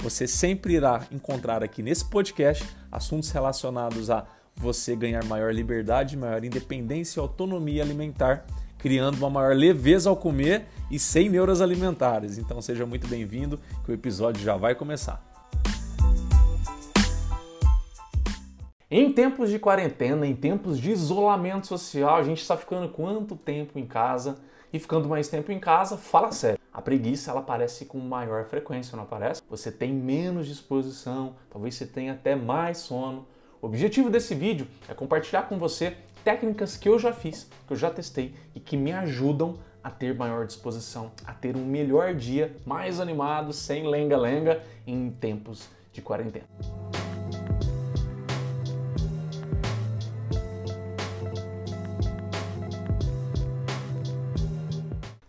Você sempre irá encontrar aqui nesse podcast assuntos relacionados a você ganhar maior liberdade, maior independência e autonomia alimentar, criando uma maior leveza ao comer e sem neuras alimentares. Então seja muito bem-vindo, que o episódio já vai começar. Em tempos de quarentena, em tempos de isolamento social, a gente está ficando quanto tempo em casa? E ficando mais tempo em casa, fala sério. A preguiça ela aparece com maior frequência, não aparece? Você tem menos disposição, talvez você tenha até mais sono. O objetivo desse vídeo é compartilhar com você técnicas que eu já fiz, que eu já testei e que me ajudam a ter maior disposição, a ter um melhor dia, mais animado, sem lenga-lenga em tempos de quarentena.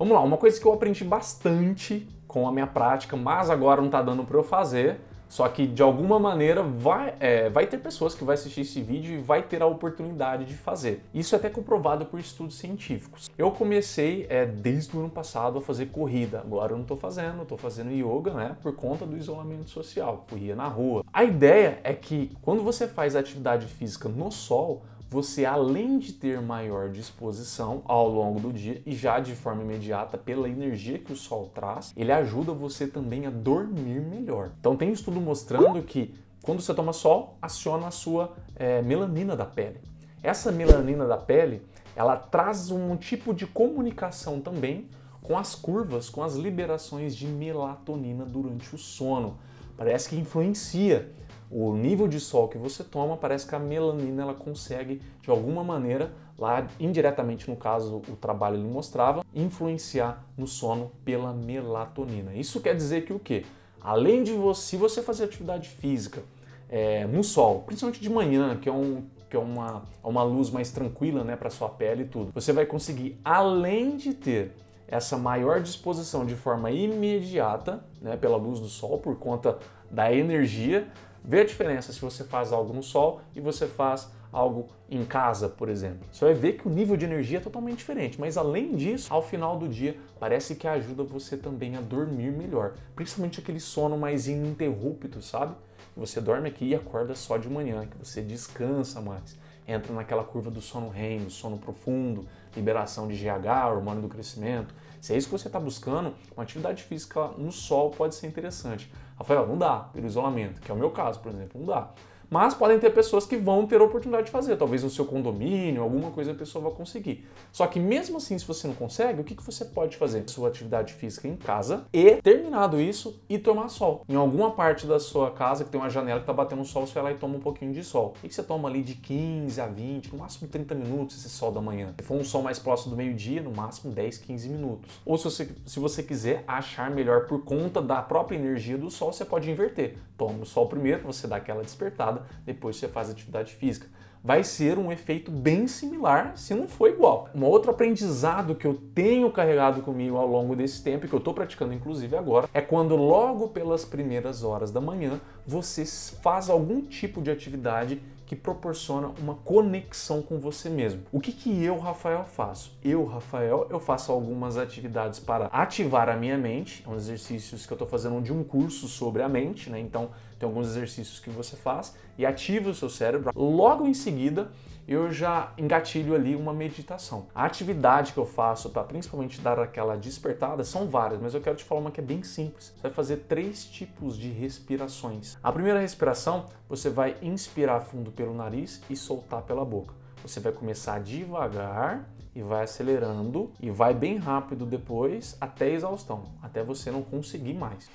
Vamos lá, uma coisa que eu aprendi bastante com a minha prática, mas agora não está dando para eu fazer, só que de alguma maneira vai, é, vai ter pessoas que vai assistir esse vídeo e vai ter a oportunidade de fazer. Isso é até comprovado por estudos científicos. Eu comecei é, desde o ano passado a fazer corrida. Agora eu não estou fazendo, estou fazendo yoga, né? Por conta do isolamento social. Corria na rua. A ideia é que quando você faz atividade física no sol, você além de ter maior disposição ao longo do dia e já de forma imediata pela energia que o sol traz, ele ajuda você também a dormir melhor. Então tem estudo mostrando que quando você toma sol, aciona a sua é, melanina da pele. Essa melanina da pele, ela traz um tipo de comunicação também com as curvas, com as liberações de melatonina durante o sono. Parece que influencia o nível de sol que você toma, parece que a melanina ela consegue, de alguma maneira, lá indiretamente no caso o trabalho ele mostrava, influenciar no sono pela melatonina. Isso quer dizer que o quê? Além de você, se você fazer atividade física é, no sol, principalmente de manhã, que é, um, que é uma, uma luz mais tranquila né, para sua pele e tudo, você vai conseguir, além de ter essa maior disposição de forma imediata, né, pela luz do sol, por conta da energia, Vê a diferença se você faz algo no sol e você faz algo em casa, por exemplo. Você vai ver que o nível de energia é totalmente diferente, mas além disso, ao final do dia, parece que ajuda você também a dormir melhor, principalmente aquele sono mais ininterrupto, sabe? Você dorme aqui e acorda só de manhã, que você descansa mais. Entra naquela curva do sono REM, sono profundo, liberação de GH, hormônio do crescimento. Se é isso que você está buscando, uma atividade física no sol pode ser interessante. Rafael, não dá pelo isolamento, que é o meu caso, por exemplo, não dá. Mas podem ter pessoas que vão ter a oportunidade de fazer, talvez no seu condomínio, alguma coisa a pessoa vai conseguir. Só que mesmo assim, se você não consegue, o que, que você pode fazer? Sua atividade física em casa e, terminado isso, ir tomar sol. Em alguma parte da sua casa que tem uma janela que está batendo sol, você vai lá e toma um pouquinho de sol. O que você toma ali de 15 a 20, no máximo 30 minutos esse sol da manhã. Se for um sol mais próximo do meio-dia, no máximo 10, 15 minutos. Ou se você, se você quiser achar melhor por conta da própria energia do sol, você pode inverter. Toma o sol primeiro, você dá aquela despertada depois você faz atividade física. Vai ser um efeito bem similar, se não for igual. Um outro aprendizado que eu tenho carregado comigo ao longo desse tempo, e que eu estou praticando inclusive agora, é quando logo pelas primeiras horas da manhã você faz algum tipo de atividade que proporciona uma conexão com você mesmo. O que, que eu, Rafael, faço? Eu, Rafael, eu faço algumas atividades para ativar a minha mente, são exercícios que eu estou fazendo de um curso sobre a mente, né? Então tem alguns exercícios que você faz e ativa o seu cérebro. Logo em seguida, eu já engatilho ali uma meditação. A atividade que eu faço para principalmente dar aquela despertada são várias, mas eu quero te falar uma que é bem simples. Você vai fazer três tipos de respirações. A primeira respiração, você vai inspirar fundo pelo nariz e soltar pela boca. Você vai começar devagar e vai acelerando e vai bem rápido depois até exaustão, até você não conseguir mais.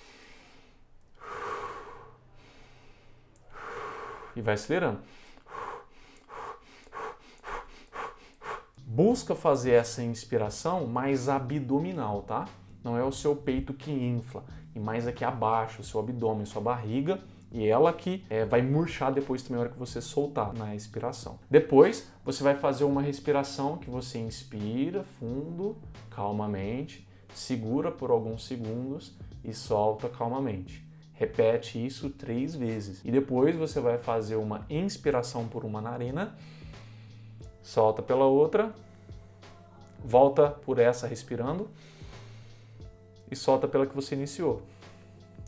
E vai acelerando. Busca fazer essa inspiração mais abdominal, tá? Não é o seu peito que infla, e mais aqui abaixo, o seu abdômen, sua barriga, E ela que é, vai murchar depois também na hora que você soltar na expiração. Depois, você vai fazer uma respiração que você inspira fundo, calmamente, segura por alguns segundos e solta calmamente. Repete isso três vezes. E depois você vai fazer uma inspiração por uma narina, solta pela outra, volta por essa respirando e solta pela que você iniciou.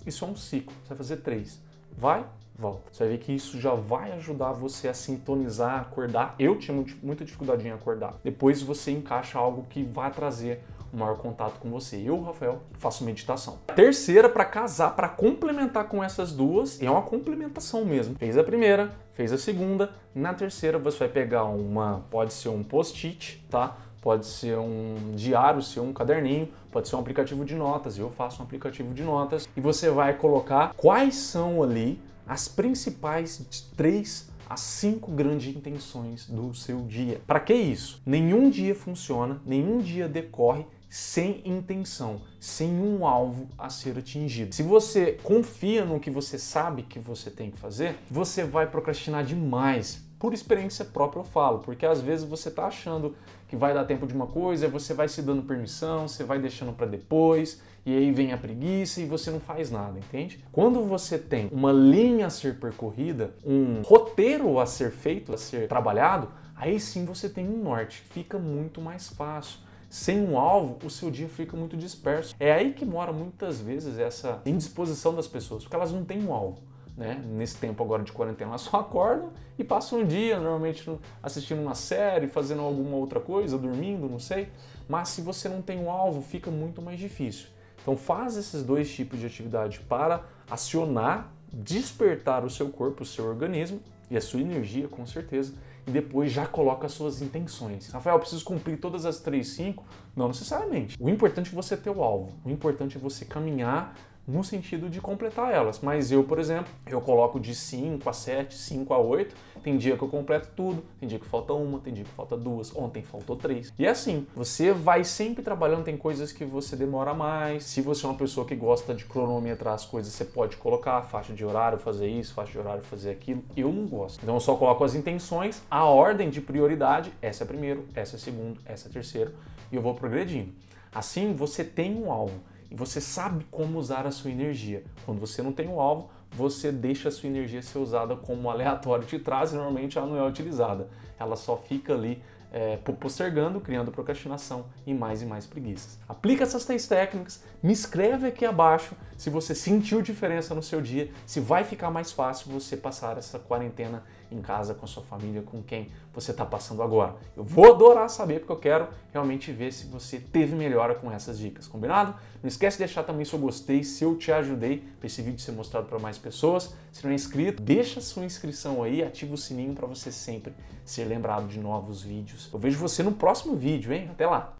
Isso é um ciclo, você vai fazer três. Vai, volta. Você vai ver que isso já vai ajudar você a sintonizar, acordar. Eu tinha muita dificuldade em acordar. Depois você encaixa algo que vai trazer um maior contato com você. Eu, Rafael, faço meditação. Terceira, para casar, para complementar com essas duas, é uma complementação mesmo. Fez a primeira, fez a segunda, na terceira você vai pegar uma, pode ser um post-it, tá? Pode ser um diário, ser um caderninho, pode ser um aplicativo de notas. Eu faço um aplicativo de notas e você vai colocar quais são ali as principais três as cinco grandes intenções do seu dia. Para que isso? Nenhum dia funciona, nenhum dia decorre sem intenção, sem um alvo a ser atingido. Se você confia no que você sabe que você tem que fazer, você vai procrastinar demais. Por experiência própria eu falo, porque às vezes você está achando que vai dar tempo de uma coisa, você vai se dando permissão, você vai deixando para depois, e aí vem a preguiça e você não faz nada, entende? Quando você tem uma linha a ser percorrida, um roteiro a ser feito, a ser trabalhado, aí sim você tem um norte, fica muito mais fácil sem um alvo, o seu dia fica muito disperso. É aí que mora muitas vezes essa indisposição das pessoas, porque elas não têm um alvo. Né? Nesse tempo agora de quarentena, elas só acordam e passam um dia, normalmente assistindo uma série, fazendo alguma outra coisa, dormindo, não sei. Mas se você não tem um alvo, fica muito mais difícil. Então faz esses dois tipos de atividade para acionar, despertar o seu corpo, o seu organismo e a sua energia, com certeza, e depois já coloca as suas intenções. Rafael, preciso cumprir todas as três, cinco? Não necessariamente. O importante é você ter o alvo. O importante é você caminhar no sentido de completar elas. Mas eu, por exemplo, eu coloco de 5 a 7, 5 a 8. Tem dia que eu completo tudo, tem dia que falta uma, tem dia que falta duas, ontem faltou três. E é assim, você vai sempre trabalhando, tem coisas que você demora mais. Se você é uma pessoa que gosta de cronometrar as coisas, você pode colocar faixa de horário, fazer isso, faixa de horário, fazer aquilo. Eu não gosto. Então eu só coloco as intenções, a ordem de prioridade, essa é primeiro, essa é segundo, essa é terceiro, e eu vou progredindo. Assim você tem um alvo você sabe como usar a sua energia. Quando você não tem um alvo, você deixa a sua energia ser usada como aleatório te traz e normalmente ela não é utilizada. Ela só fica ali é, postergando, criando procrastinação e mais e mais preguiças. Aplica essas três técnicas, me escreve aqui abaixo se você sentiu diferença no seu dia, se vai ficar mais fácil você passar essa quarentena em casa com a sua família, com quem você está passando agora. Eu vou adorar saber porque eu quero realmente ver se você teve melhora com essas dicas, combinado? Não esquece de deixar também seu gostei, se eu te ajudei para esse vídeo ser mostrado para mais pessoas. Se não é inscrito, deixa sua inscrição aí, ativa o sininho para você sempre ser lembrado de novos vídeos. Eu vejo você no próximo vídeo, hein? Até lá!